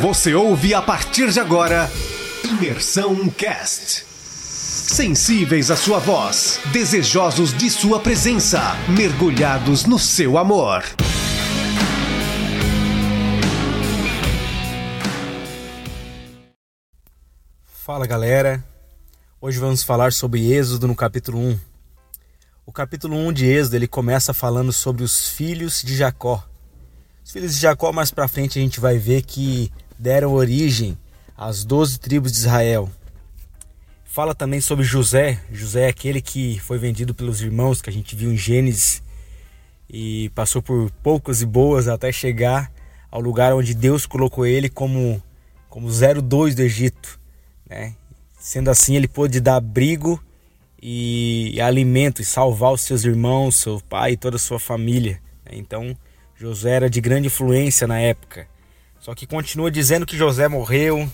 Você ouve a partir de agora Imersão Cast. Sensíveis à sua voz, desejosos de sua presença, mergulhados no seu amor. Fala galera, hoje vamos falar sobre Êxodo no capítulo 1. O capítulo 1 de Êxodo ele começa falando sobre os filhos de Jacó. Os filhos de Jacó, mais para frente, a gente vai ver que deram origem às doze tribos de Israel. Fala também sobre José. José é aquele que foi vendido pelos irmãos que a gente viu em Gênesis e passou por poucas e boas até chegar ao lugar onde Deus colocou ele como como 02 do Egito, né? Sendo assim, ele pôde dar abrigo e alimento e salvar os seus irmãos, seu pai e toda a sua família. Né? Então, José era de grande influência na época. Só que continua dizendo que José morreu.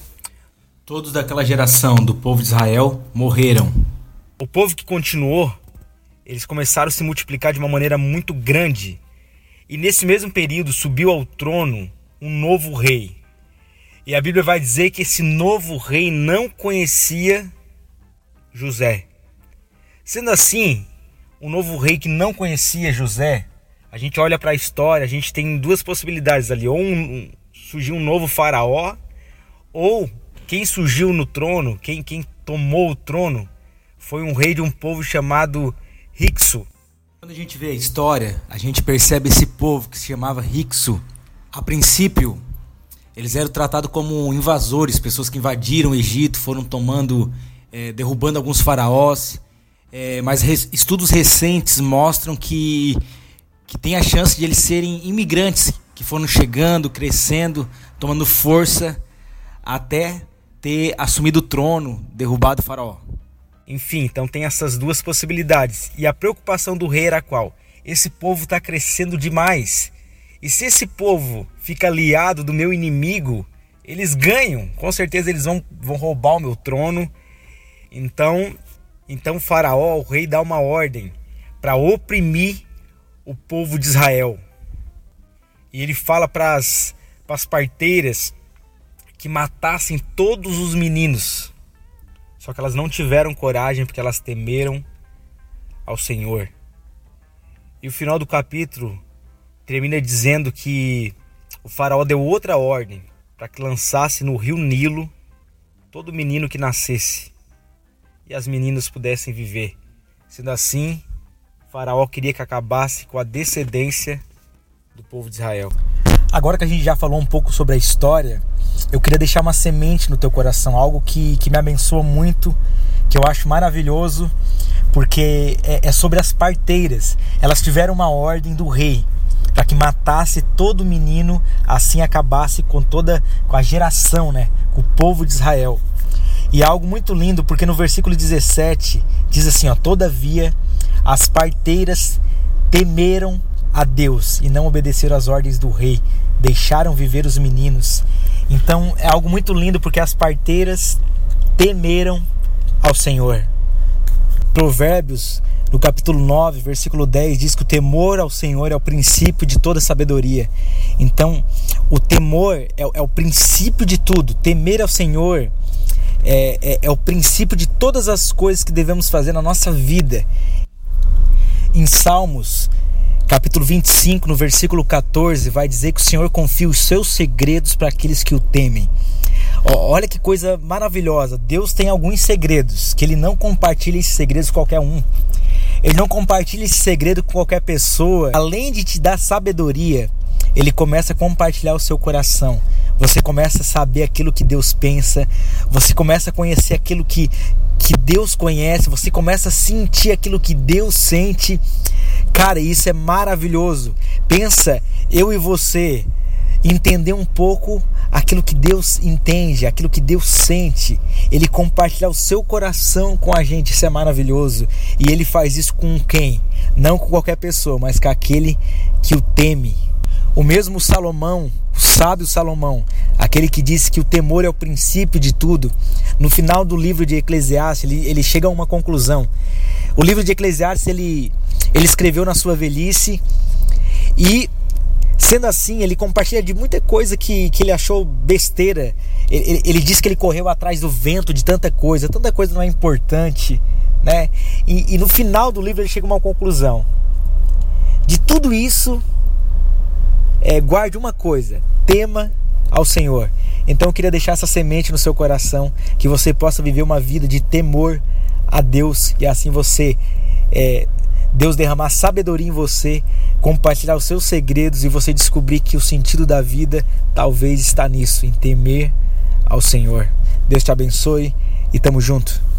Todos daquela geração do povo de Israel morreram. O povo que continuou, eles começaram a se multiplicar de uma maneira muito grande. E nesse mesmo período subiu ao trono um novo rei. E a Bíblia vai dizer que esse novo rei não conhecia José. Sendo assim, o novo rei que não conhecia José, a gente olha para a história, a gente tem duas possibilidades ali, ou um, um, surgiu um novo faraó, ou quem surgiu no trono, quem, quem tomou o trono, foi um rei de um povo chamado Hicso. Quando a gente vê a história, a gente percebe esse povo que se chamava Hicso. A princípio, eles eram tratados como invasores, pessoas que invadiram o Egito, foram tomando, é, derrubando alguns faraós. É, mas res, estudos recentes mostram que, que tem a chance de eles serem imigrantes que foram chegando, crescendo, tomando força até ter assumido o trono, derrubado o faraó. Enfim, então tem essas duas possibilidades. E a preocupação do rei era qual? Esse povo está crescendo demais. E se esse povo fica aliado do meu inimigo, eles ganham. Com certeza eles vão, vão roubar o meu trono. Então então Faraó, o rei, dá uma ordem para oprimir o povo de Israel. E ele fala para as parteiras que matassem todos os meninos. Só que elas não tiveram coragem porque elas temeram ao Senhor. E o final do capítulo termina dizendo que o faraó deu outra ordem para que lançasse no rio Nilo todo menino que nascesse e as meninas pudessem viver. Sendo assim, Faraó queria que acabasse com a descendência do povo de Israel. Agora que a gente já falou um pouco sobre a história, eu queria deixar uma semente no teu coração, algo que, que me abençoa muito, que eu acho maravilhoso, porque é, é sobre as parteiras. Elas tiveram uma ordem do rei para que matasse todo menino, assim acabasse com toda com a geração, né, com o povo de Israel. E é algo muito lindo, porque no versículo 17 diz assim: ó, Todavia as parteiras temeram a Deus e não obedeceram às ordens do rei, deixaram viver os meninos. Então é algo muito lindo, porque as parteiras temeram ao Senhor. Provérbios, no capítulo 9, versículo 10, diz que o temor ao Senhor é o princípio de toda sabedoria. Então, o temor é, é o princípio de tudo. Temer ao Senhor é, é, é o princípio de todas as coisas que devemos fazer na nossa vida. Em Salmos, capítulo 25, no versículo 14, vai dizer que o Senhor confia os seus segredos para aqueles que o temem. Olha que coisa maravilhosa. Deus tem alguns segredos que ele não compartilha esses segredos com qualquer um. Ele não compartilha esse segredo com qualquer pessoa. Além de te dar sabedoria, ele começa a compartilhar o seu coração. Você começa a saber aquilo que Deus pensa, você começa a conhecer aquilo que, que Deus conhece, você começa a sentir aquilo que Deus sente. Cara, isso é maravilhoso. Pensa, eu e você entender um pouco aquilo que Deus entende, aquilo que Deus sente. Ele compartilhar o seu coração com a gente, isso é maravilhoso. E ele faz isso com quem? Não com qualquer pessoa, mas com aquele que o teme. O mesmo Salomão, o sábio Salomão, aquele que disse que o temor é o princípio de tudo, no final do livro de Eclesiastes, ele, ele chega a uma conclusão. O livro de Eclesiastes ele, ele escreveu na sua velhice e Sendo assim, ele compartilha de muita coisa que, que ele achou besteira. Ele, ele, ele diz que ele correu atrás do vento de tanta coisa, tanta coisa não é importante, né? E, e no final do livro ele chega a uma conclusão. De tudo isso, é, guarde uma coisa: tema ao Senhor. Então eu queria deixar essa semente no seu coração, que você possa viver uma vida de temor a Deus e assim você, é, Deus derramar sabedoria em você, compartilhar os seus segredos e você descobrir que o sentido da vida talvez está nisso, em temer ao Senhor. Deus te abençoe e tamo junto.